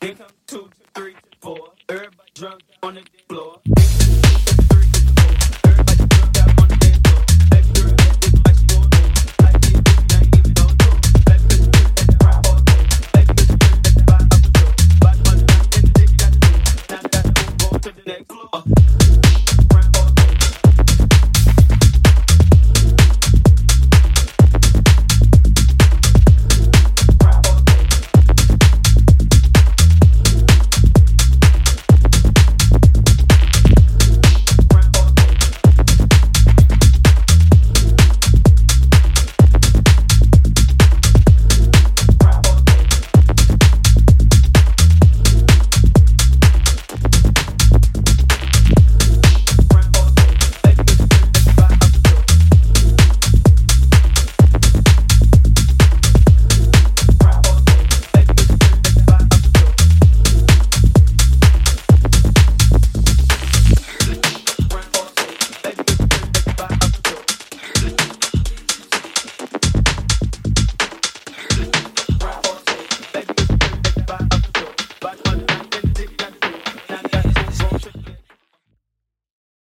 Here come two, three, four. Everybody drunk on the floor.